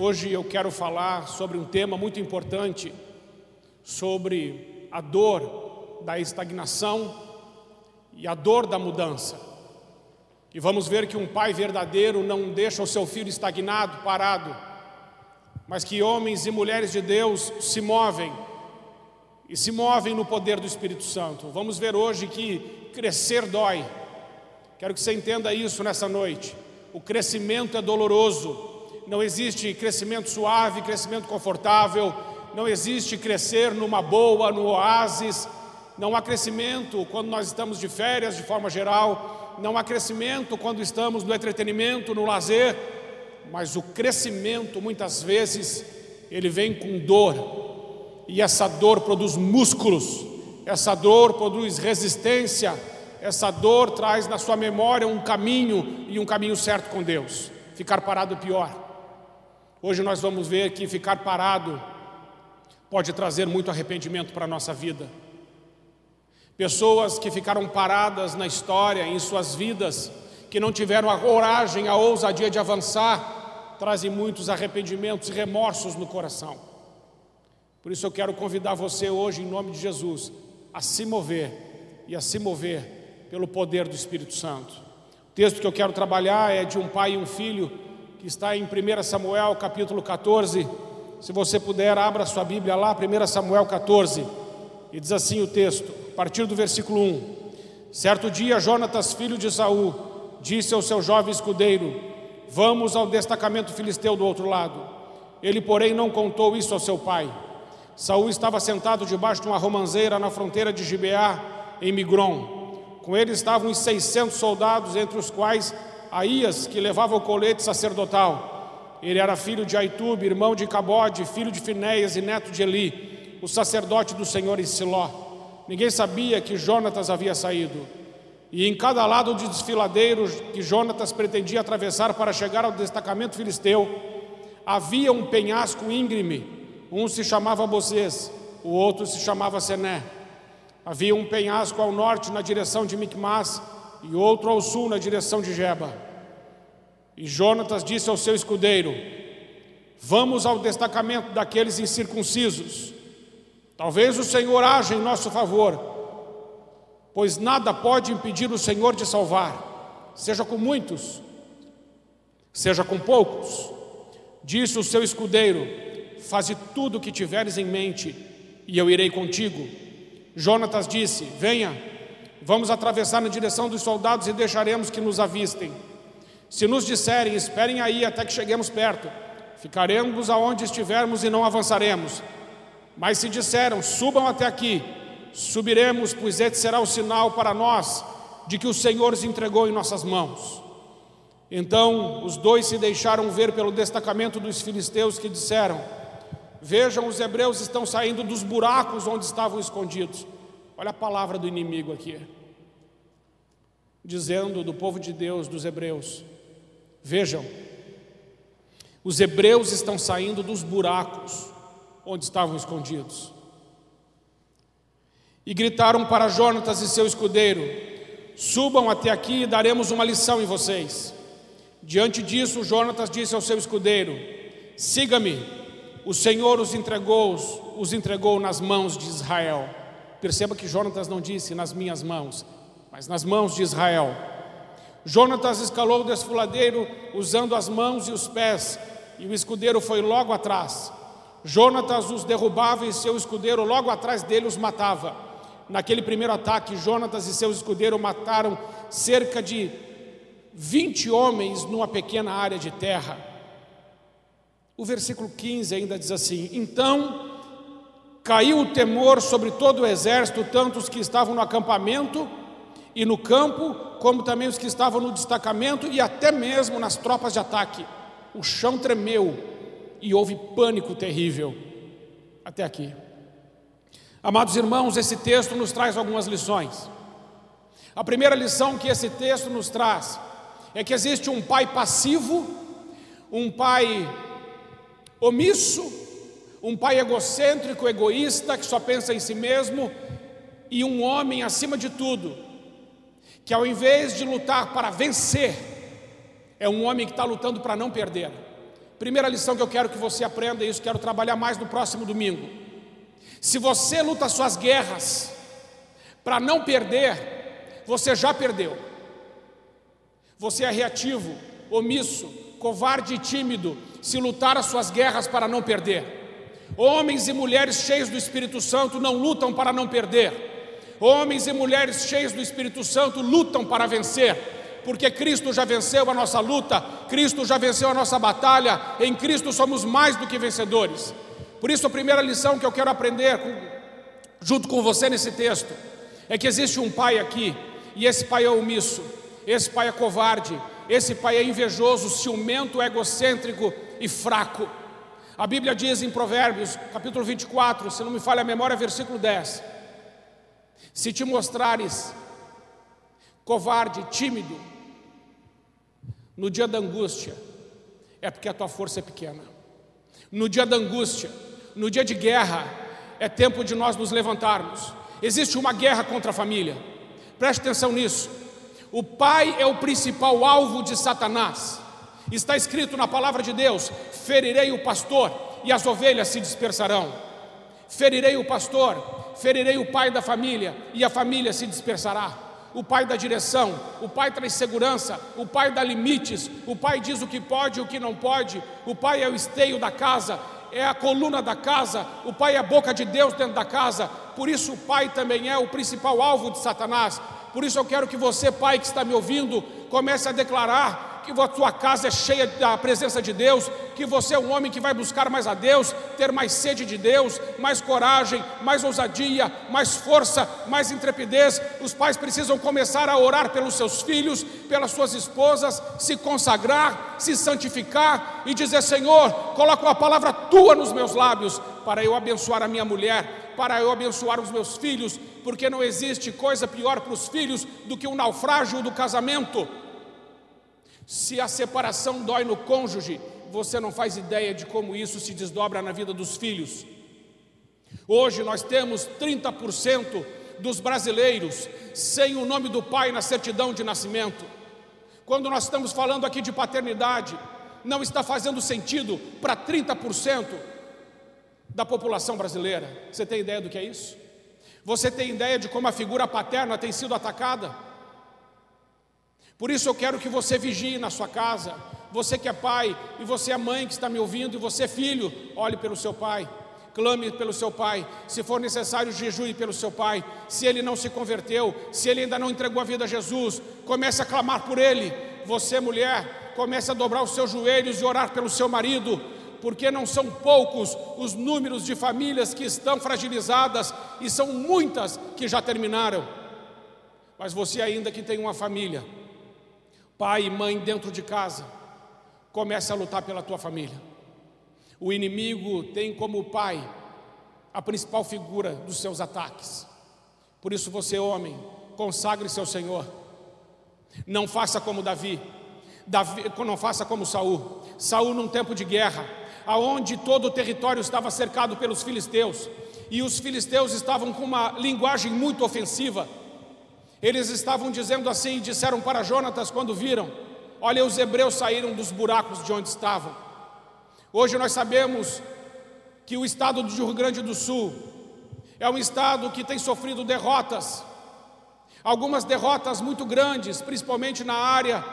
Hoje eu quero falar sobre um tema muito importante, sobre a dor da estagnação e a dor da mudança. E vamos ver que um pai verdadeiro não deixa o seu filho estagnado, parado, mas que homens e mulheres de Deus se movem e se movem no poder do Espírito Santo. Vamos ver hoje que crescer dói. Quero que você entenda isso nessa noite. O crescimento é doloroso, não existe crescimento suave, crescimento confortável, não existe crescer numa boa, no oásis, não há crescimento quando nós estamos de férias de forma geral, não há crescimento quando estamos no entretenimento, no lazer, mas o crescimento muitas vezes ele vem com dor, e essa dor produz músculos, essa dor produz resistência, essa dor traz na sua memória um caminho e um caminho certo com Deus. Ficar parado é pior. Hoje nós vamos ver que ficar parado pode trazer muito arrependimento para a nossa vida. Pessoas que ficaram paradas na história, em suas vidas, que não tiveram a coragem, a ousadia de avançar, trazem muitos arrependimentos e remorsos no coração. Por isso eu quero convidar você hoje, em nome de Jesus, a se mover e a se mover pelo poder do Espírito Santo. O texto que eu quero trabalhar é de um pai e um filho que está em 1 Samuel capítulo 14. Se você puder, abra sua Bíblia lá, 1 Samuel 14. E diz assim o texto, a partir do versículo 1. Certo dia, Jonatas, filho de Saul, disse ao seu jovem escudeiro: Vamos ao destacamento filisteu do outro lado. Ele, porém, não contou isso ao seu pai. Saul estava sentado debaixo de uma romanceira na fronteira de Gibeá, em Migron. Com ele estavam os seiscentos soldados, entre os quais Aías, que levava o colete sacerdotal. Ele era filho de Aitube, irmão de Cabode, filho de Finéias e neto de Eli, o sacerdote do Senhor em Siló. Ninguém sabia que Jonatas havia saído. E em cada lado de desfiladeiro que Jonatas pretendia atravessar para chegar ao destacamento filisteu, havia um penhasco íngreme. Um se chamava Bozês, o outro se chamava Sené. Havia um penhasco ao norte na direção de Micmas, e outro ao sul na direção de Geba. E Jonatas disse ao seu escudeiro: Vamos ao destacamento daqueles incircuncisos. Talvez o Senhor haja em nosso favor, pois nada pode impedir o Senhor de salvar, seja com muitos, seja com poucos. Disse o seu escudeiro: Faze tudo o que tiveres em mente, e eu irei contigo. Jonatas disse: Venha. Vamos atravessar na direção dos soldados e deixaremos que nos avistem. Se nos disserem, esperem aí até que cheguemos perto, ficaremos aonde estivermos e não avançaremos. Mas se disseram, subam até aqui, subiremos, pois esse será o sinal para nós de que o Senhor os entregou em nossas mãos. Então os dois se deixaram ver pelo destacamento dos filisteus que disseram: Vejam, os hebreus estão saindo dos buracos onde estavam escondidos. Olha a palavra do inimigo aqui, dizendo do povo de Deus, dos hebreus: Vejam, os hebreus estão saindo dos buracos onde estavam escondidos. E gritaram para Jonatas e seu escudeiro: Subam até aqui e daremos uma lição em vocês. Diante disso, Jonatas disse ao seu escudeiro: Siga-me, o Senhor os entregou, os entregou nas mãos de Israel. Perceba que Jonatas não disse nas minhas mãos, mas nas mãos de Israel. Jonatas escalou o desfiladeiro usando as mãos e os pés, e o escudeiro foi logo atrás. Jonatas os derrubava e seu escudeiro logo atrás dele os matava. Naquele primeiro ataque, Jonatas e seu escudeiro mataram cerca de 20 homens numa pequena área de terra. O versículo 15 ainda diz assim: Então Caiu o temor sobre todo o exército, tanto os que estavam no acampamento e no campo, como também os que estavam no destacamento e até mesmo nas tropas de ataque. O chão tremeu e houve pânico terrível. Até aqui. Amados irmãos, esse texto nos traz algumas lições. A primeira lição que esse texto nos traz é que existe um pai passivo, um pai omisso, um pai egocêntrico, egoísta, que só pensa em si mesmo, e um homem acima de tudo, que ao invés de lutar para vencer, é um homem que está lutando para não perder. Primeira lição que eu quero que você aprenda, e isso quero trabalhar mais no próximo domingo. Se você luta suas guerras para não perder, você já perdeu. Você é reativo, omisso, covarde e tímido se lutar as suas guerras para não perder. Homens e mulheres cheios do Espírito Santo não lutam para não perder. Homens e mulheres cheios do Espírito Santo lutam para vencer, porque Cristo já venceu a nossa luta, Cristo já venceu a nossa batalha, em Cristo somos mais do que vencedores. Por isso, a primeira lição que eu quero aprender com, junto com você nesse texto é que existe um pai aqui, e esse pai é omisso, esse pai é covarde, esse pai é invejoso, ciumento, egocêntrico e fraco. A Bíblia diz em Provérbios, capítulo 24, se não me falha a memória, versículo 10: Se te mostrares covarde, tímido, no dia da angústia, é porque a tua força é pequena. No dia da angústia, no dia de guerra, é tempo de nós nos levantarmos. Existe uma guerra contra a família, preste atenção nisso. O pai é o principal alvo de Satanás. Está escrito na palavra de Deus: ferirei o pastor e as ovelhas se dispersarão. Ferirei o pastor, ferirei o pai da família e a família se dispersará. O pai dá direção, o pai traz segurança, o pai dá limites, o pai diz o que pode e o que não pode, o pai é o esteio da casa, é a coluna da casa, o pai é a boca de Deus dentro da casa, por isso o pai também é o principal alvo de Satanás. Por isso eu quero que você, pai que está me ouvindo, comece a declarar que a tua casa é cheia da presença de Deus, que você é um homem que vai buscar mais a Deus, ter mais sede de Deus, mais coragem, mais ousadia, mais força, mais intrepidez. Os pais precisam começar a orar pelos seus filhos, pelas suas esposas, se consagrar, se santificar e dizer: Senhor, coloca uma palavra tua nos meus lábios para eu abençoar a minha mulher, para eu abençoar os meus filhos, porque não existe coisa pior para os filhos do que o um naufrágio do casamento. Se a separação dói no cônjuge, você não faz ideia de como isso se desdobra na vida dos filhos. Hoje nós temos 30% dos brasileiros sem o nome do pai na certidão de nascimento. Quando nós estamos falando aqui de paternidade, não está fazendo sentido para 30% da população brasileira. Você tem ideia do que é isso? Você tem ideia de como a figura paterna tem sido atacada? Por isso eu quero que você vigie na sua casa, você que é pai, e você é mãe que está me ouvindo, e você filho, olhe pelo seu pai, clame pelo seu pai, se for necessário, jejue pelo seu pai. Se ele não se converteu, se ele ainda não entregou a vida a Jesus, comece a clamar por ele. Você, mulher, comece a dobrar os seus joelhos e orar pelo seu marido, porque não são poucos os números de famílias que estão fragilizadas e são muitas que já terminaram. Mas você ainda que tem uma família, pai e mãe dentro de casa, comece a lutar pela tua família. O inimigo tem como pai a principal figura dos seus ataques. Por isso você, homem, consagre-se ao Senhor. Não faça como Davi. Davi, não faça como Saul. Saul num tempo de guerra, aonde todo o território estava cercado pelos filisteus, e os filisteus estavam com uma linguagem muito ofensiva. Eles estavam dizendo assim, disseram para Jonatas quando viram: Olha, os hebreus saíram dos buracos de onde estavam. Hoje nós sabemos que o estado do Rio Grande do Sul é um estado que tem sofrido derrotas, algumas derrotas muito grandes, principalmente na área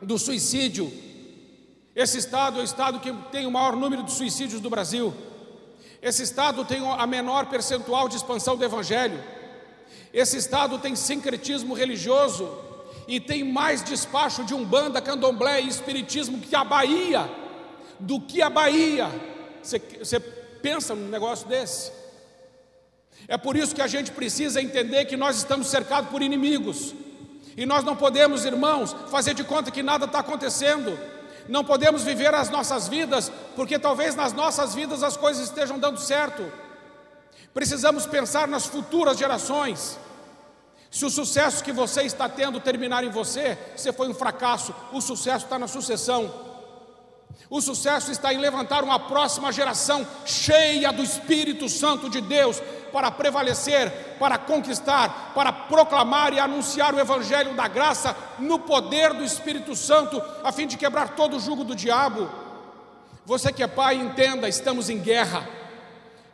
do suicídio. Esse estado é o estado que tem o maior número de suicídios do Brasil. Esse estado tem a menor percentual de expansão do evangelho. Esse estado tem sincretismo religioso e tem mais despacho de umbanda, candomblé e espiritismo que a Bahia, do que a Bahia. Você, você pensa num negócio desse? É por isso que a gente precisa entender que nós estamos cercados por inimigos. E nós não podemos, irmãos, fazer de conta que nada está acontecendo. Não podemos viver as nossas vidas, porque talvez nas nossas vidas as coisas estejam dando certo. Precisamos pensar nas futuras gerações. Se o sucesso que você está tendo terminar em você, você foi um fracasso. O sucesso está na sucessão. O sucesso está em levantar uma próxima geração cheia do Espírito Santo de Deus para prevalecer, para conquistar, para proclamar e anunciar o Evangelho da graça no poder do Espírito Santo, a fim de quebrar todo o jugo do diabo. Você que é pai, entenda, estamos em guerra.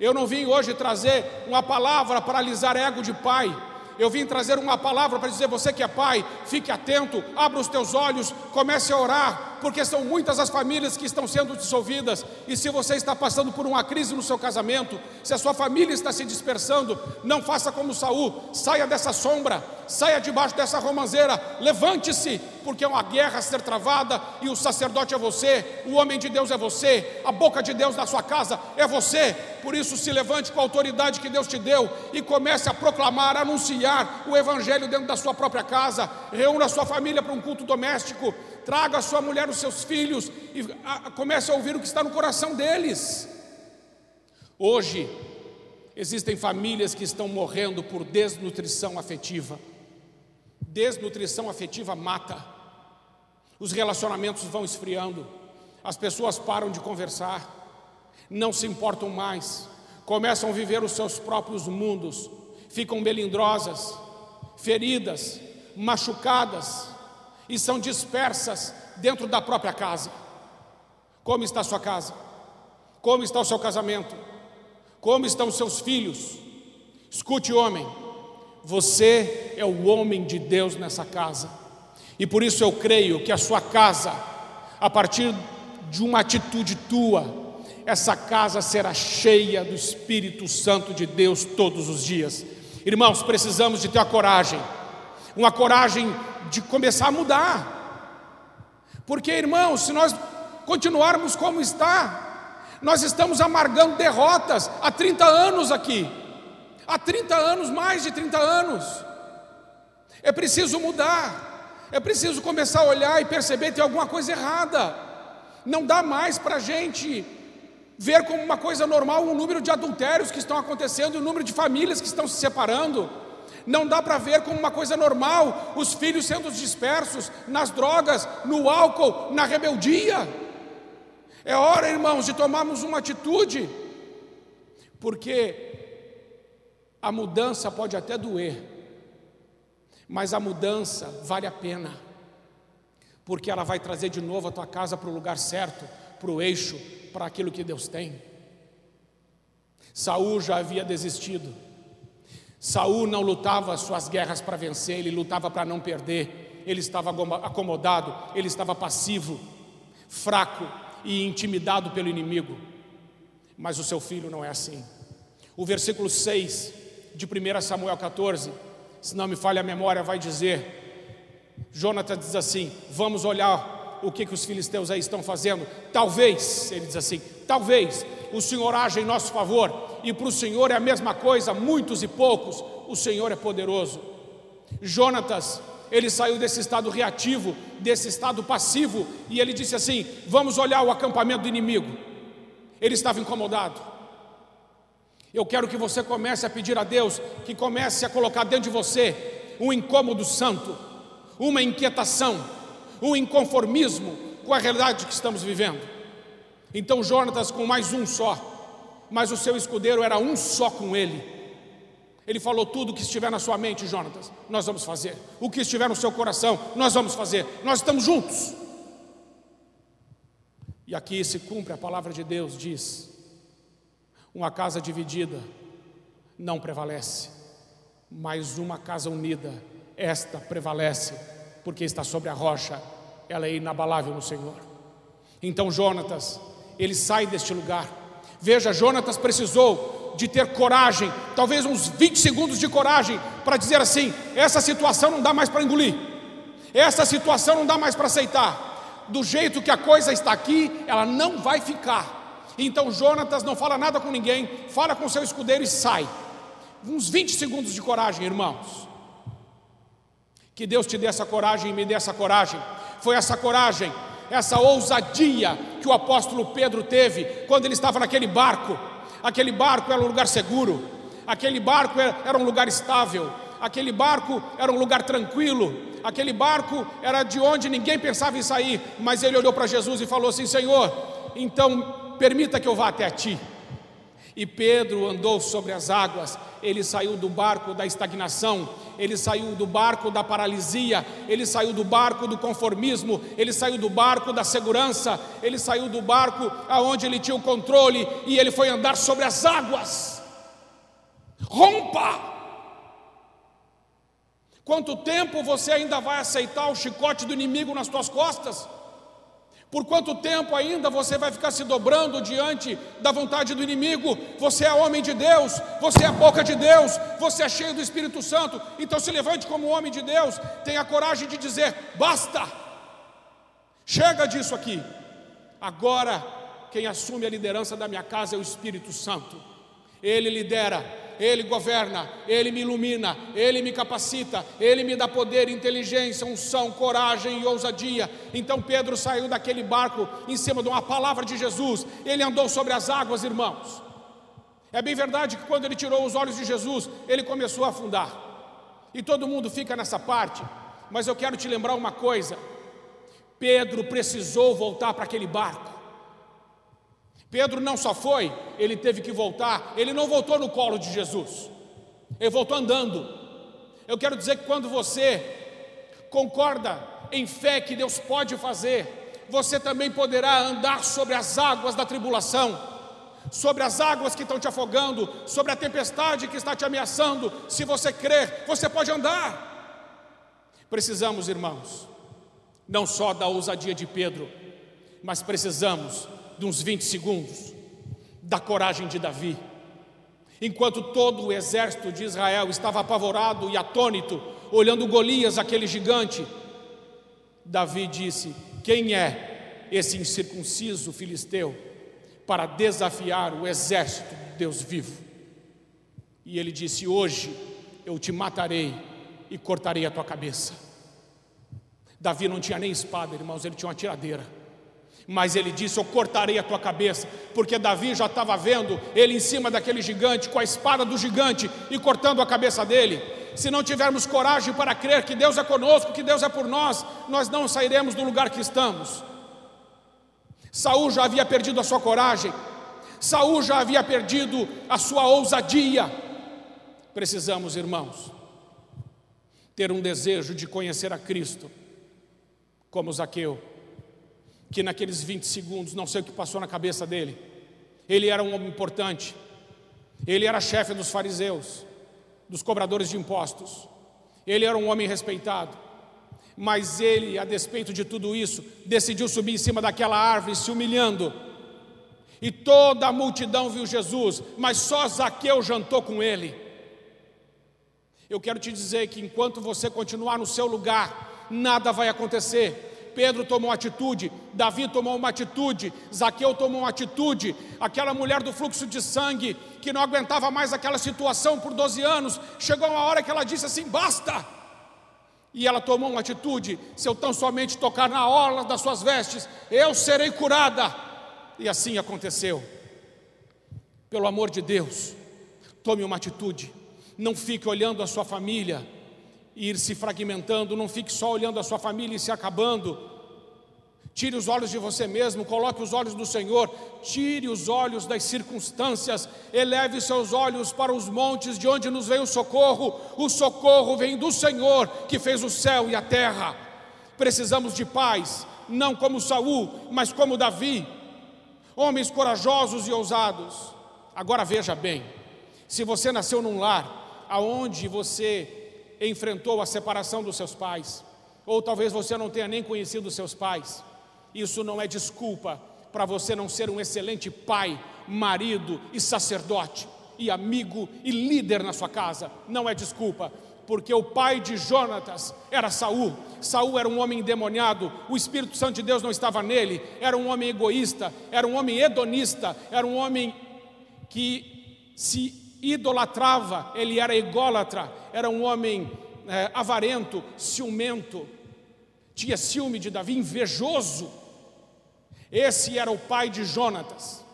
Eu não vim hoje trazer uma palavra para alisar ego de pai. Eu vim trazer uma palavra para dizer: você que é pai, fique atento, abra os teus olhos, comece a orar, porque são muitas as famílias que estão sendo dissolvidas. E se você está passando por uma crise no seu casamento, se a sua família está se dispersando, não faça como Saul, saia dessa sombra, saia debaixo dessa romanceira, levante-se, porque é uma guerra a ser travada, e o sacerdote é você, o homem de Deus é você, a boca de Deus na sua casa é você. Por isso, se levante com a autoridade que Deus te deu e comece a proclamar, a anunciar o Evangelho dentro da sua própria casa. Reúna a sua família para um culto doméstico, traga a sua mulher, os seus filhos e a, comece a ouvir o que está no coração deles. Hoje, existem famílias que estão morrendo por desnutrição afetiva. Desnutrição afetiva mata. Os relacionamentos vão esfriando, as pessoas param de conversar, não se importam mais, começam a viver os seus próprios mundos, ficam melindrosas, feridas, machucadas e são dispersas dentro da própria casa. Como está a sua casa? Como está o seu casamento? Como estão os seus filhos? Escute, homem, você é o homem de Deus nessa casa. E por isso eu creio que a sua casa, a partir de uma atitude tua, essa casa será cheia do Espírito Santo de Deus todos os dias. Irmãos, precisamos de ter a coragem, uma coragem de começar a mudar. Porque, irmãos, se nós continuarmos como está, nós estamos amargando derrotas há 30 anos aqui. Há 30 anos, mais de 30 anos. É preciso mudar. É preciso começar a olhar e perceber que tem alguma coisa errada. Não dá mais para a gente ver como uma coisa normal o número de adultérios que estão acontecendo, o número de famílias que estão se separando. Não dá para ver como uma coisa normal os filhos sendo dispersos nas drogas, no álcool, na rebeldia. É hora, irmãos, de tomarmos uma atitude, porque a mudança pode até doer, mas a mudança vale a pena, porque ela vai trazer de novo a tua casa para o lugar certo, para o eixo, para aquilo que Deus tem. Saul já havia desistido. Saul não lutava suas guerras para vencer, ele lutava para não perder. Ele estava acomodado, ele estava passivo, fraco e intimidado pelo inimigo. Mas o seu filho não é assim. O versículo 6 de 1 Samuel 14 se não me falha a memória, vai dizer: Jonatas diz assim: Vamos olhar o que, que os filisteus aí estão fazendo. Talvez, ele diz assim: Talvez o Senhor haja em nosso favor, e para o Senhor é a mesma coisa, muitos e poucos, o Senhor é poderoso. Jonatas, ele saiu desse estado reativo, desse estado passivo, e ele disse assim: Vamos olhar o acampamento do inimigo. Ele estava incomodado. Eu quero que você comece a pedir a Deus que comece a colocar dentro de você um incômodo santo, uma inquietação, um inconformismo com a realidade que estamos vivendo. Então Jonatas com mais um só, mas o seu escudeiro era um só com ele. Ele falou tudo o que estiver na sua mente, Jonatas, nós vamos fazer. O que estiver no seu coração, nós vamos fazer. Nós estamos juntos. E aqui se cumpre a palavra de Deus, diz: uma casa dividida não prevalece, mas uma casa unida, esta prevalece, porque está sobre a rocha, ela é inabalável no Senhor. Então Jonatas, ele sai deste lugar. Veja, Jonatas precisou de ter coragem, talvez uns 20 segundos de coragem, para dizer assim: essa situação não dá mais para engolir, essa situação não dá mais para aceitar. Do jeito que a coisa está aqui, ela não vai ficar. Então Jonatas não fala nada com ninguém, fala com seu escudeiro e sai. Uns 20 segundos de coragem, irmãos. Que Deus te dê essa coragem e me dê essa coragem. Foi essa coragem, essa ousadia que o apóstolo Pedro teve quando ele estava naquele barco. Aquele barco era um lugar seguro, aquele barco era um lugar estável, aquele barco era um lugar tranquilo, aquele barco era de onde ninguém pensava em sair, mas ele olhou para Jesus e falou assim: Senhor, então permita que eu vá até ti. E Pedro andou sobre as águas, ele saiu do barco da estagnação, ele saiu do barco da paralisia, ele saiu do barco do conformismo, ele saiu do barco da segurança, ele saiu do barco aonde ele tinha o controle e ele foi andar sobre as águas. Rompa! Quanto tempo você ainda vai aceitar o chicote do inimigo nas suas costas? Por quanto tempo ainda você vai ficar se dobrando diante da vontade do inimigo? Você é homem de Deus, você é boca de Deus, você é cheio do Espírito Santo. Então se levante como homem de Deus, tenha coragem de dizer: basta, chega disso aqui. Agora, quem assume a liderança da minha casa é o Espírito Santo, ele lidera ele governa, Ele me ilumina, Ele me capacita, Ele me dá poder, inteligência, unção, coragem e ousadia. Então Pedro saiu daquele barco em cima de uma palavra de Jesus, ele andou sobre as águas, irmãos. É bem verdade que quando ele tirou os olhos de Jesus, ele começou a afundar. E todo mundo fica nessa parte, mas eu quero te lembrar uma coisa: Pedro precisou voltar para aquele barco. Pedro não só foi, ele teve que voltar, ele não voltou no colo de Jesus, ele voltou andando. Eu quero dizer que quando você concorda em fé que Deus pode fazer, você também poderá andar sobre as águas da tribulação, sobre as águas que estão te afogando, sobre a tempestade que está te ameaçando. Se você crer, você pode andar. Precisamos, irmãos, não só da ousadia de Pedro, mas precisamos de uns 20 segundos da coragem de Davi. Enquanto todo o exército de Israel estava apavorado e atônito, olhando Golias, aquele gigante, Davi disse: Quem é esse incircunciso filisteu para desafiar o exército de Deus vivo? E ele disse: Hoje eu te matarei e cortarei a tua cabeça. Davi não tinha nem espada, irmãos, ele tinha uma tiradeira. Mas ele disse: Eu cortarei a tua cabeça, porque Davi já estava vendo ele em cima daquele gigante, com a espada do gigante e cortando a cabeça dele. Se não tivermos coragem para crer que Deus é conosco, que Deus é por nós, nós não sairemos do lugar que estamos. Saul já havia perdido a sua coragem, Saul já havia perdido a sua ousadia. Precisamos, irmãos, ter um desejo de conhecer a Cristo, como Zaqueu que naqueles 20 segundos, não sei o que passou na cabeça dele. Ele era um homem importante, ele era chefe dos fariseus, dos cobradores de impostos, ele era um homem respeitado, mas ele, a despeito de tudo isso, decidiu subir em cima daquela árvore, se humilhando. E toda a multidão viu Jesus, mas só Zaqueu jantou com ele. Eu quero te dizer que enquanto você continuar no seu lugar, nada vai acontecer, Pedro tomou atitude, Davi tomou uma atitude, Zaqueu tomou uma atitude, aquela mulher do fluxo de sangue, que não aguentava mais aquela situação por 12 anos, chegou uma hora que ela disse assim: basta. E ela tomou uma atitude: se eu tão somente tocar na orla das suas vestes, eu serei curada. E assim aconteceu. Pelo amor de Deus, tome uma atitude, não fique olhando a sua família, ir se fragmentando, não fique só olhando a sua família e se acabando. Tire os olhos de você mesmo, coloque os olhos do Senhor, tire os olhos das circunstâncias, eleve seus olhos para os montes de onde nos vem o socorro. O socorro vem do Senhor que fez o céu e a terra. Precisamos de paz, não como Saul, mas como Davi, homens corajosos e ousados. Agora veja bem, se você nasceu num lar aonde você enfrentou a separação dos seus pais, ou talvez você não tenha nem conhecido os seus pais. Isso não é desculpa para você não ser um excelente pai, marido e sacerdote, e amigo e líder na sua casa. Não é desculpa, porque o pai de Jonatas era Saul. Saul era um homem endemoniado, o Espírito Santo de Deus não estava nele, era um homem egoísta, era um homem hedonista, era um homem que se idolatrava, ele era ególatra, era um homem é, avarento, ciumento, tinha ciúme de Davi, invejoso. Esse era o pai de Jonatas.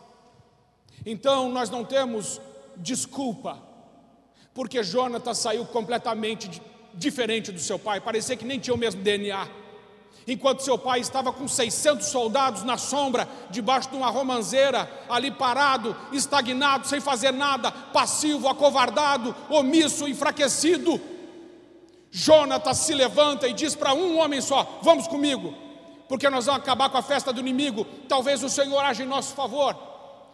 Então nós não temos desculpa, porque Jonatas saiu completamente diferente do seu pai, parecia que nem tinha o mesmo DNA. Enquanto seu pai estava com 600 soldados na sombra, debaixo de uma romanceira, ali parado, estagnado, sem fazer nada, passivo, acovardado, omisso, enfraquecido. Jonatas se levanta e diz para um homem só: Vamos comigo, porque nós vamos acabar com a festa do inimigo. Talvez o Senhor age em nosso favor.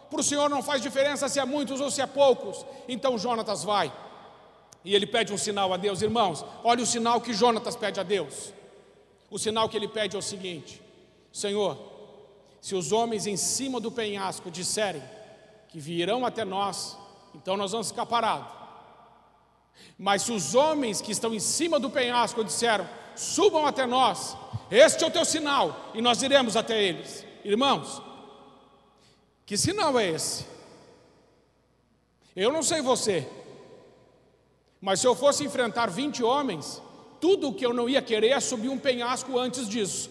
Para o Senhor não faz diferença se é muitos ou se é poucos. Então Jonatas vai. E ele pede um sinal a Deus, irmãos. Olha o sinal que Jonatas pede a Deus. O sinal que ele pede é o seguinte: Senhor, se os homens em cima do penhasco disserem que virão até nós, então nós vamos ficar parados. Mas se os homens que estão em cima do penhasco disseram, subam até nós, este é o teu sinal, e nós iremos até eles. Irmãos, que sinal é esse? Eu não sei você, mas se eu fosse enfrentar 20 homens, tudo o que eu não ia querer é subir um penhasco antes disso.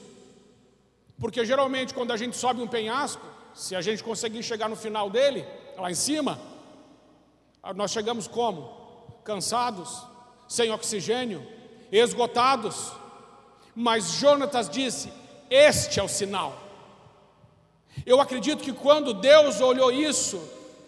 Porque geralmente quando a gente sobe um penhasco, se a gente conseguir chegar no final dele, lá em cima, nós chegamos como? Cansados, sem oxigênio, esgotados. Mas Jonatas disse: Este é o sinal. Eu acredito que quando Deus olhou isso,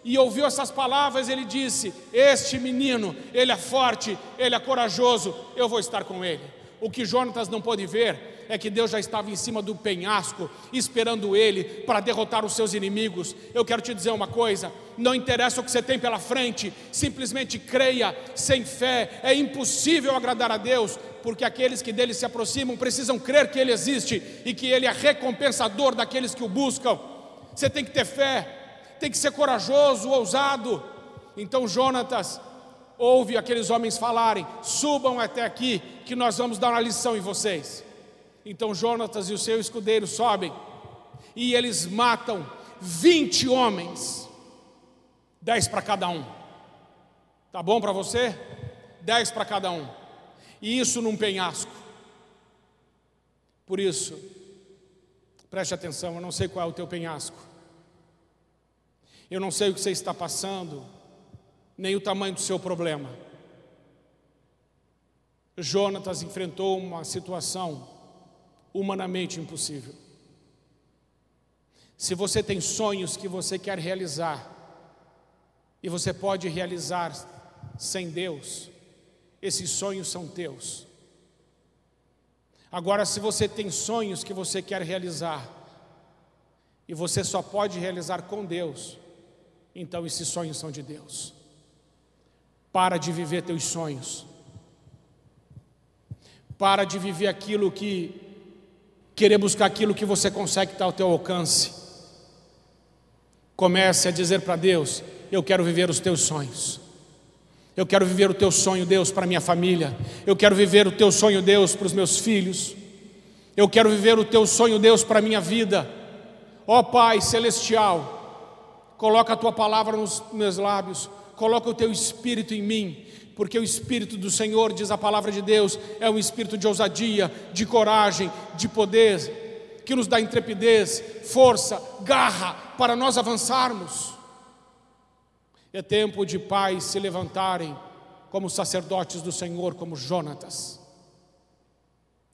e ouviu essas palavras, ele disse: Este menino, ele é forte, ele é corajoso, eu vou estar com ele. O que Jonatas não pôde ver é que Deus já estava em cima do penhasco, esperando ele para derrotar os seus inimigos. Eu quero te dizer uma coisa: não interessa o que você tem pela frente, simplesmente creia, sem fé, é impossível agradar a Deus, porque aqueles que dele se aproximam precisam crer que ele existe e que ele é recompensador daqueles que o buscam. Você tem que ter fé, tem que ser corajoso, ousado. Então Jonatas ouve aqueles homens falarem: subam até aqui, que nós vamos dar uma lição em vocês. Então Jonatas e o seu escudeiro sobem, e eles matam 20 homens, 10 para cada um. Tá bom para você? 10 para cada um. E isso num penhasco. Por isso, preste atenção, eu não sei qual é o teu penhasco. Eu não sei o que você está passando, nem o tamanho do seu problema. Jonatas enfrentou uma situação humanamente impossível. Se você tem sonhos que você quer realizar, e você pode realizar sem Deus, esses sonhos são teus. Agora, se você tem sonhos que você quer realizar, e você só pode realizar com Deus, então esses sonhos são de Deus. Para de viver teus sonhos. Para de viver aquilo que querer buscar aquilo que você consegue estar ao teu alcance. Comece a dizer para Deus: Eu quero viver os teus sonhos. Eu quero viver o teu sonho, Deus, para minha família. Eu quero viver o teu sonho, Deus, para os meus filhos. Eu quero viver o teu sonho, Deus, para minha vida. Ó Pai celestial, coloca a tua palavra nos meus lábios, coloca o teu espírito em mim, porque o espírito do Senhor, diz a palavra de Deus, é um espírito de ousadia, de coragem, de poder, que nos dá intrepidez, força, garra para nós avançarmos. É tempo de pais se levantarem como sacerdotes do Senhor, como Jonatas,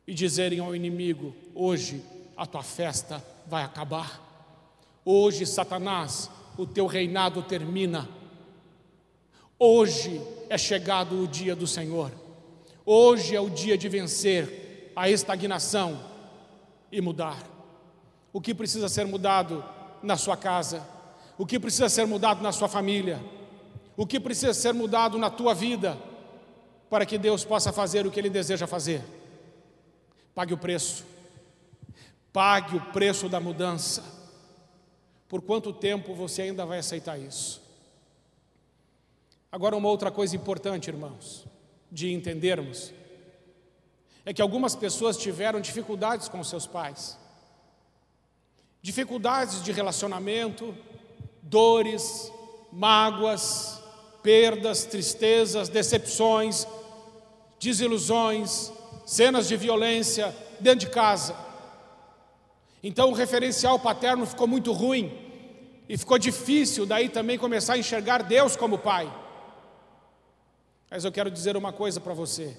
e dizerem ao inimigo: hoje a tua festa vai acabar. Hoje, Satanás, o teu reinado termina. Hoje é chegado o dia do Senhor. Hoje é o dia de vencer a estagnação e mudar. O que precisa ser mudado na sua casa? O que precisa ser mudado na sua família? O que precisa ser mudado na tua vida para que Deus possa fazer o que Ele deseja fazer? Pague o preço. Pague o preço da mudança. Por quanto tempo você ainda vai aceitar isso? Agora, uma outra coisa importante, irmãos, de entendermos, é que algumas pessoas tiveram dificuldades com seus pais, dificuldades de relacionamento, dores, mágoas, perdas, tristezas, decepções, desilusões, cenas de violência dentro de casa. Então o referencial paterno ficou muito ruim e ficou difícil daí também começar a enxergar Deus como Pai. Mas eu quero dizer uma coisa para você: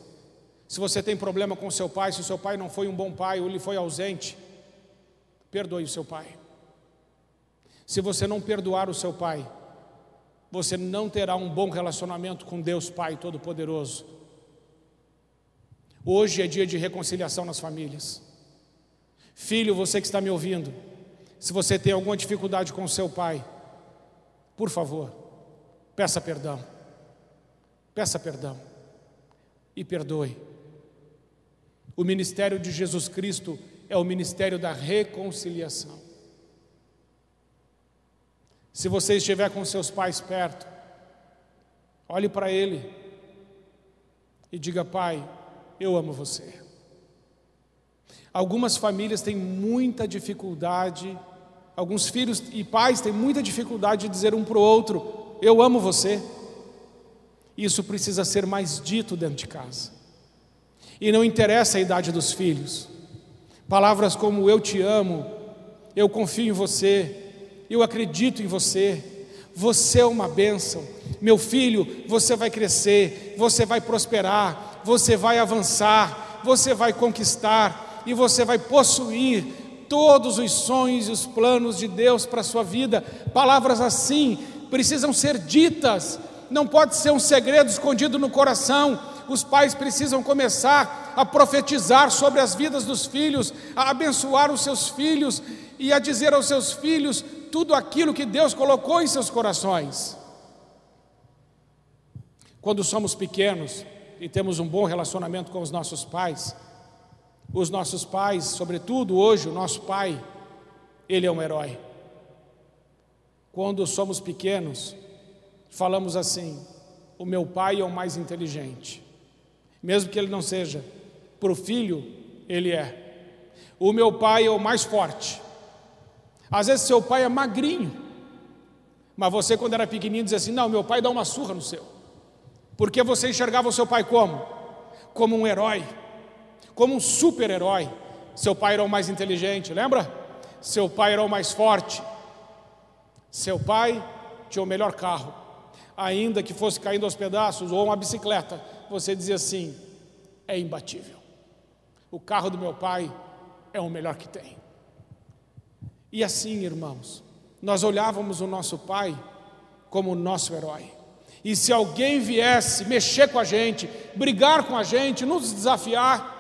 Se você tem problema com seu pai, se o seu pai não foi um bom pai ou ele foi ausente, perdoe o seu pai. Se você não perdoar o seu pai, você não terá um bom relacionamento com Deus Pai Todo-Poderoso. Hoje é dia de reconciliação nas famílias. Filho, você que está me ouvindo, se você tem alguma dificuldade com seu pai, por favor, peça perdão. Peça perdão e perdoe. O ministério de Jesus Cristo é o ministério da reconciliação. Se você estiver com seus pais perto, olhe para ele e diga: Pai, eu amo você. Algumas famílias têm muita dificuldade, alguns filhos e pais têm muita dificuldade de dizer um para o outro: Eu amo você. Isso precisa ser mais dito dentro de casa. E não interessa a idade dos filhos. Palavras como eu te amo, eu confio em você, eu acredito em você, você é uma bênção. Meu filho, você vai crescer, você vai prosperar, você vai avançar, você vai conquistar e você vai possuir todos os sonhos e os planos de Deus para a sua vida. Palavras assim precisam ser ditas, não pode ser um segredo escondido no coração. Os pais precisam começar a profetizar sobre as vidas dos filhos, a abençoar os seus filhos e a dizer aos seus filhos tudo aquilo que Deus colocou em seus corações. Quando somos pequenos e temos um bom relacionamento com os nossos pais, os nossos pais, sobretudo hoje, o nosso pai, ele é um herói. Quando somos pequenos, falamos assim: o meu pai é o mais inteligente, mesmo que ele não seja, para o filho, ele é. O meu pai é o mais forte, às vezes seu pai é magrinho, mas você, quando era pequenininho, dizia assim: Não, meu pai dá uma surra no seu. Porque você enxergava o seu pai como? Como um herói, como um super-herói. Seu pai era o mais inteligente, lembra? Seu pai era o mais forte. Seu pai tinha o melhor carro. Ainda que fosse caindo aos pedaços ou uma bicicleta, você dizia assim: é imbatível. O carro do meu pai é o melhor que tem. E assim, irmãos, nós olhávamos o nosso pai como o nosso herói. E se alguém viesse mexer com a gente, brigar com a gente, nos desafiar,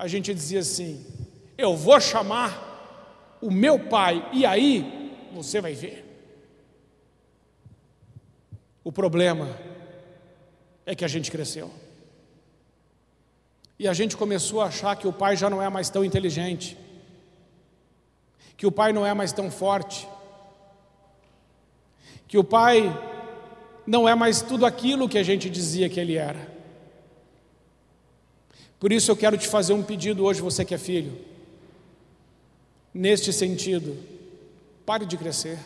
a gente dizia assim: Eu vou chamar o meu pai, e aí você vai ver. O problema é que a gente cresceu. E a gente começou a achar que o pai já não é mais tão inteligente que o pai não é mais tão forte, que o pai não é mais tudo aquilo que a gente dizia que ele era. Por isso eu quero te fazer um pedido hoje, você que é filho. Neste sentido, pare de crescer.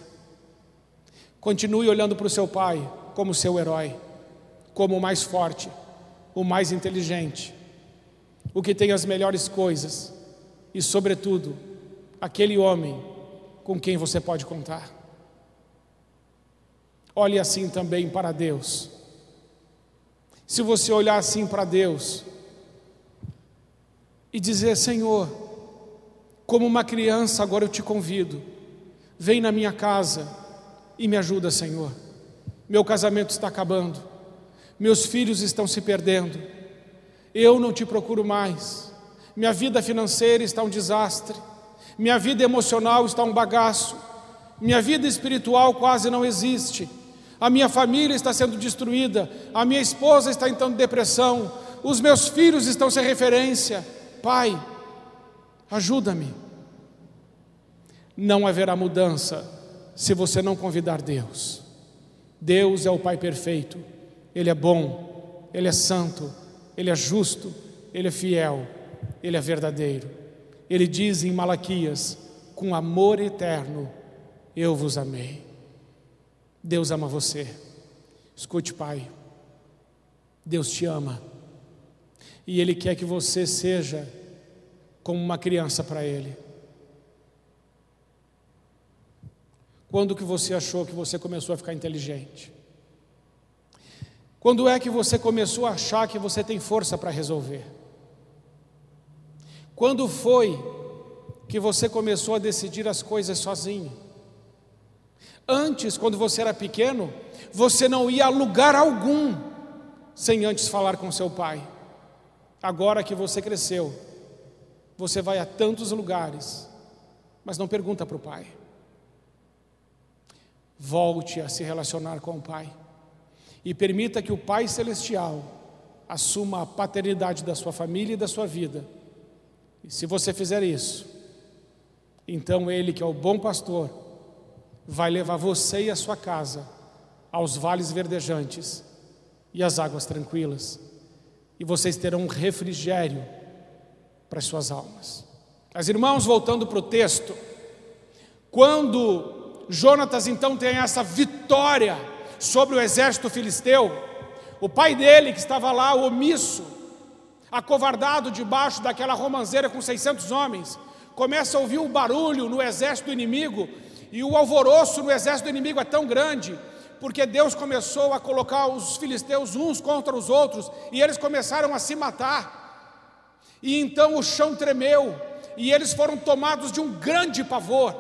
Continue olhando para o seu pai como seu herói, como o mais forte, o mais inteligente, o que tem as melhores coisas e, sobretudo, aquele homem com quem você pode contar. Olhe assim também para Deus. Se você olhar assim para Deus e dizer: Senhor, como uma criança, agora eu te convido, vem na minha casa e me ajuda, Senhor. Meu casamento está acabando, meus filhos estão se perdendo, eu não te procuro mais, minha vida financeira está um desastre. Minha vida emocional está um bagaço, minha vida espiritual quase não existe, a minha família está sendo destruída, a minha esposa está entrando em depressão, os meus filhos estão sem referência. Pai, ajuda-me. Não haverá mudança se você não convidar Deus. Deus é o Pai perfeito, Ele é bom, Ele é santo, Ele é justo, Ele é fiel, Ele é verdadeiro. Ele diz em Malaquias: com amor eterno eu vos amei. Deus ama você. Escute, Pai. Deus te ama. E Ele quer que você seja como uma criança para Ele. Quando que você achou que você começou a ficar inteligente? Quando é que você começou a achar que você tem força para resolver? Quando foi que você começou a decidir as coisas sozinho? Antes, quando você era pequeno, você não ia a lugar algum sem antes falar com seu pai. Agora que você cresceu, você vai a tantos lugares, mas não pergunta para o pai. Volte a se relacionar com o pai e permita que o Pai Celestial assuma a paternidade da sua família e da sua vida. E se você fizer isso, então Ele, que é o bom pastor, vai levar você e a sua casa aos vales verdejantes e às águas tranquilas, e vocês terão um refrigério para as suas almas. As irmãos, voltando para o texto, quando Jonatas então tem essa vitória, sobre o exército filisteu, o pai dele, que estava lá omisso, acovardado debaixo daquela romanceira com 600 homens, começa a ouvir o barulho no exército inimigo, e o alvoroço no exército inimigo é tão grande, porque Deus começou a colocar os filisteus uns contra os outros, e eles começaram a se matar. E então o chão tremeu, e eles foram tomados de um grande pavor.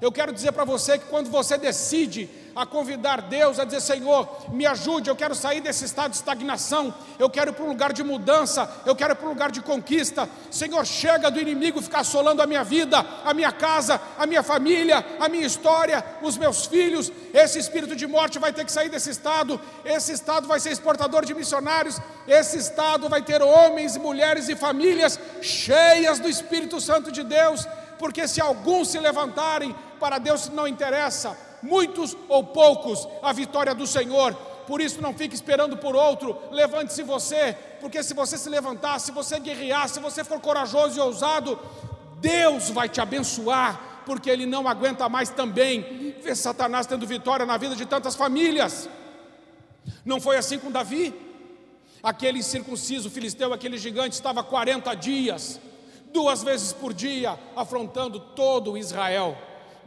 Eu quero dizer para você que quando você decide a convidar Deus a dizer: Senhor, me ajude, eu quero sair desse estado de estagnação, eu quero ir para um lugar de mudança, eu quero ir para um lugar de conquista. Senhor, chega do inimigo ficar assolando a minha vida, a minha casa, a minha família, a minha história, os meus filhos. Esse espírito de morte vai ter que sair desse estado, esse estado vai ser exportador de missionários, esse estado vai ter homens, mulheres e famílias cheias do Espírito Santo de Deus porque se alguns se levantarem, para Deus não interessa, muitos ou poucos, a vitória do Senhor. Por isso, não fique esperando por outro, levante-se você, porque se você se levantar, se você guerrear, se você for corajoso e ousado, Deus vai te abençoar, porque Ele não aguenta mais também ver Satanás tendo vitória na vida de tantas famílias. Não foi assim com Davi? Aquele circunciso filisteu, aquele gigante, estava 40 dias, duas vezes por dia, afrontando todo Israel.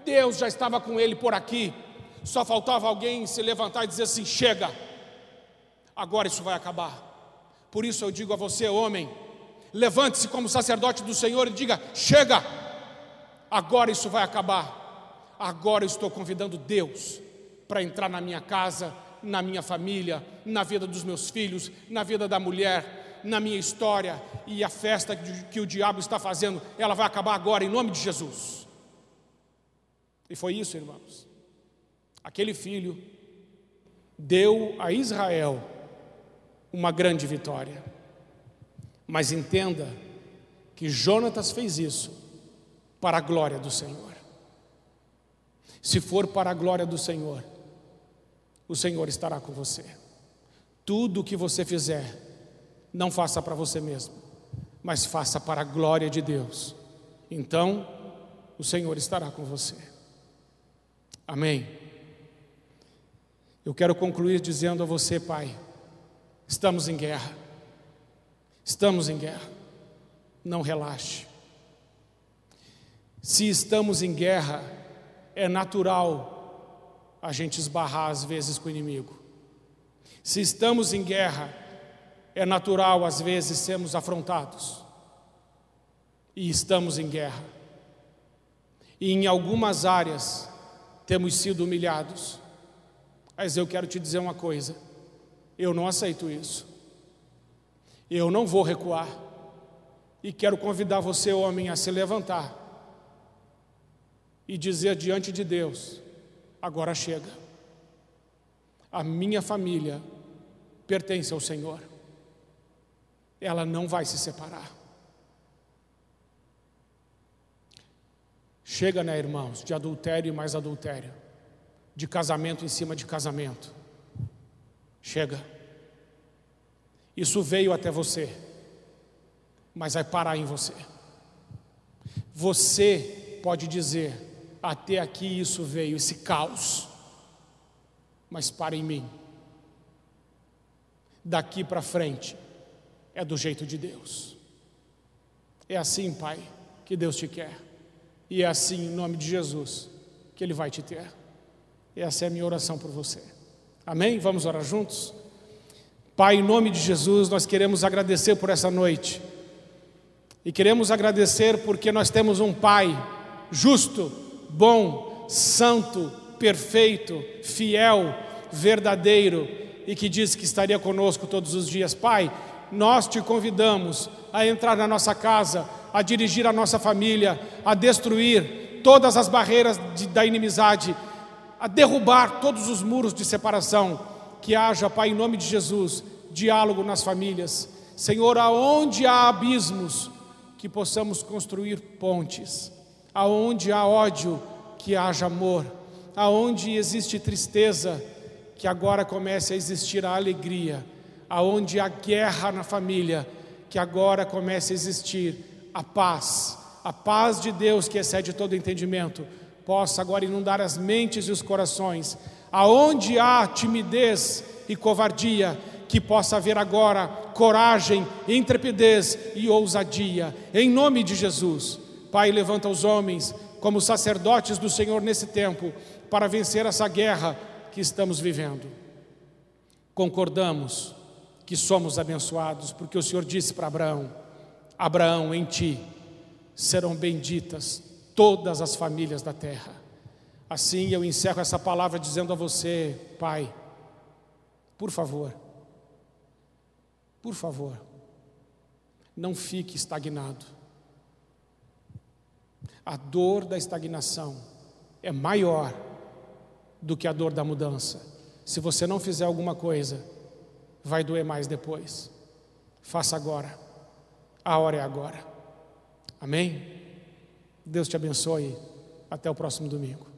Deus já estava com ele por aqui, só faltava alguém se levantar e dizer assim: chega, agora isso vai acabar. Por isso eu digo a você, homem, levante-se como sacerdote do Senhor e diga: chega, agora isso vai acabar. Agora eu estou convidando Deus para entrar na minha casa, na minha família, na vida dos meus filhos, na vida da mulher, na minha história, e a festa que o diabo está fazendo, ela vai acabar agora, em nome de Jesus. E foi isso, irmãos. Aquele filho deu a Israel uma grande vitória. Mas entenda que Jonatas fez isso para a glória do Senhor. Se for para a glória do Senhor, o Senhor estará com você. Tudo o que você fizer, não faça para você mesmo, mas faça para a glória de Deus. Então, o Senhor estará com você. Amém. Eu quero concluir dizendo a você, Pai, estamos em guerra. Estamos em guerra. Não relaxe. Se estamos em guerra, é natural a gente esbarrar às vezes com o inimigo. Se estamos em guerra, é natural às vezes sermos afrontados. E estamos em guerra. E em algumas áreas, temos sido humilhados. Mas eu quero te dizer uma coisa: eu não aceito isso. Eu não vou recuar. E quero convidar você, homem, a se levantar e dizer diante de Deus: agora chega. A minha família pertence ao Senhor. Ela não vai se separar. Chega, né, irmãos, de adultério e mais adultério, de casamento em cima de casamento. Chega. Isso veio até você, mas vai parar em você. Você pode dizer: até aqui isso veio, esse caos, mas para em mim. Daqui para frente é do jeito de Deus. É assim, Pai, que Deus te quer. E é assim, em nome de Jesus, que Ele vai te ter. Essa é a minha oração por você. Amém? Vamos orar juntos? Pai, em nome de Jesus, nós queremos agradecer por essa noite. E queremos agradecer porque nós temos um Pai justo, bom, santo, perfeito, fiel, verdadeiro e que disse que estaria conosco todos os dias. Pai, nós te convidamos a entrar na nossa casa, a dirigir a nossa família, a destruir todas as barreiras de, da inimizade, a derrubar todos os muros de separação que haja, Pai, em nome de Jesus, diálogo nas famílias. Senhor, aonde há abismos, que possamos construir pontes. Aonde há ódio, que haja amor. Aonde existe tristeza, que agora comece a existir a alegria. Aonde há guerra na família, que agora comece a existir a paz. A paz de Deus que excede todo entendimento, possa agora inundar as mentes e os corações aonde há timidez e covardia, que possa haver agora coragem, intrepidez e ousadia, em nome de Jesus. Pai, levanta os homens como sacerdotes do Senhor nesse tempo, para vencer essa guerra que estamos vivendo. Concordamos que somos abençoados, porque o Senhor disse para Abraão: Abraão, em ti serão benditas todas as famílias da terra. Assim eu encerro essa palavra dizendo a você, Pai, por favor, por favor, não fique estagnado. A dor da estagnação é maior do que a dor da mudança. Se você não fizer alguma coisa, vai doer mais depois. Faça agora. A hora é agora. Amém? Deus te abençoe. Até o próximo domingo.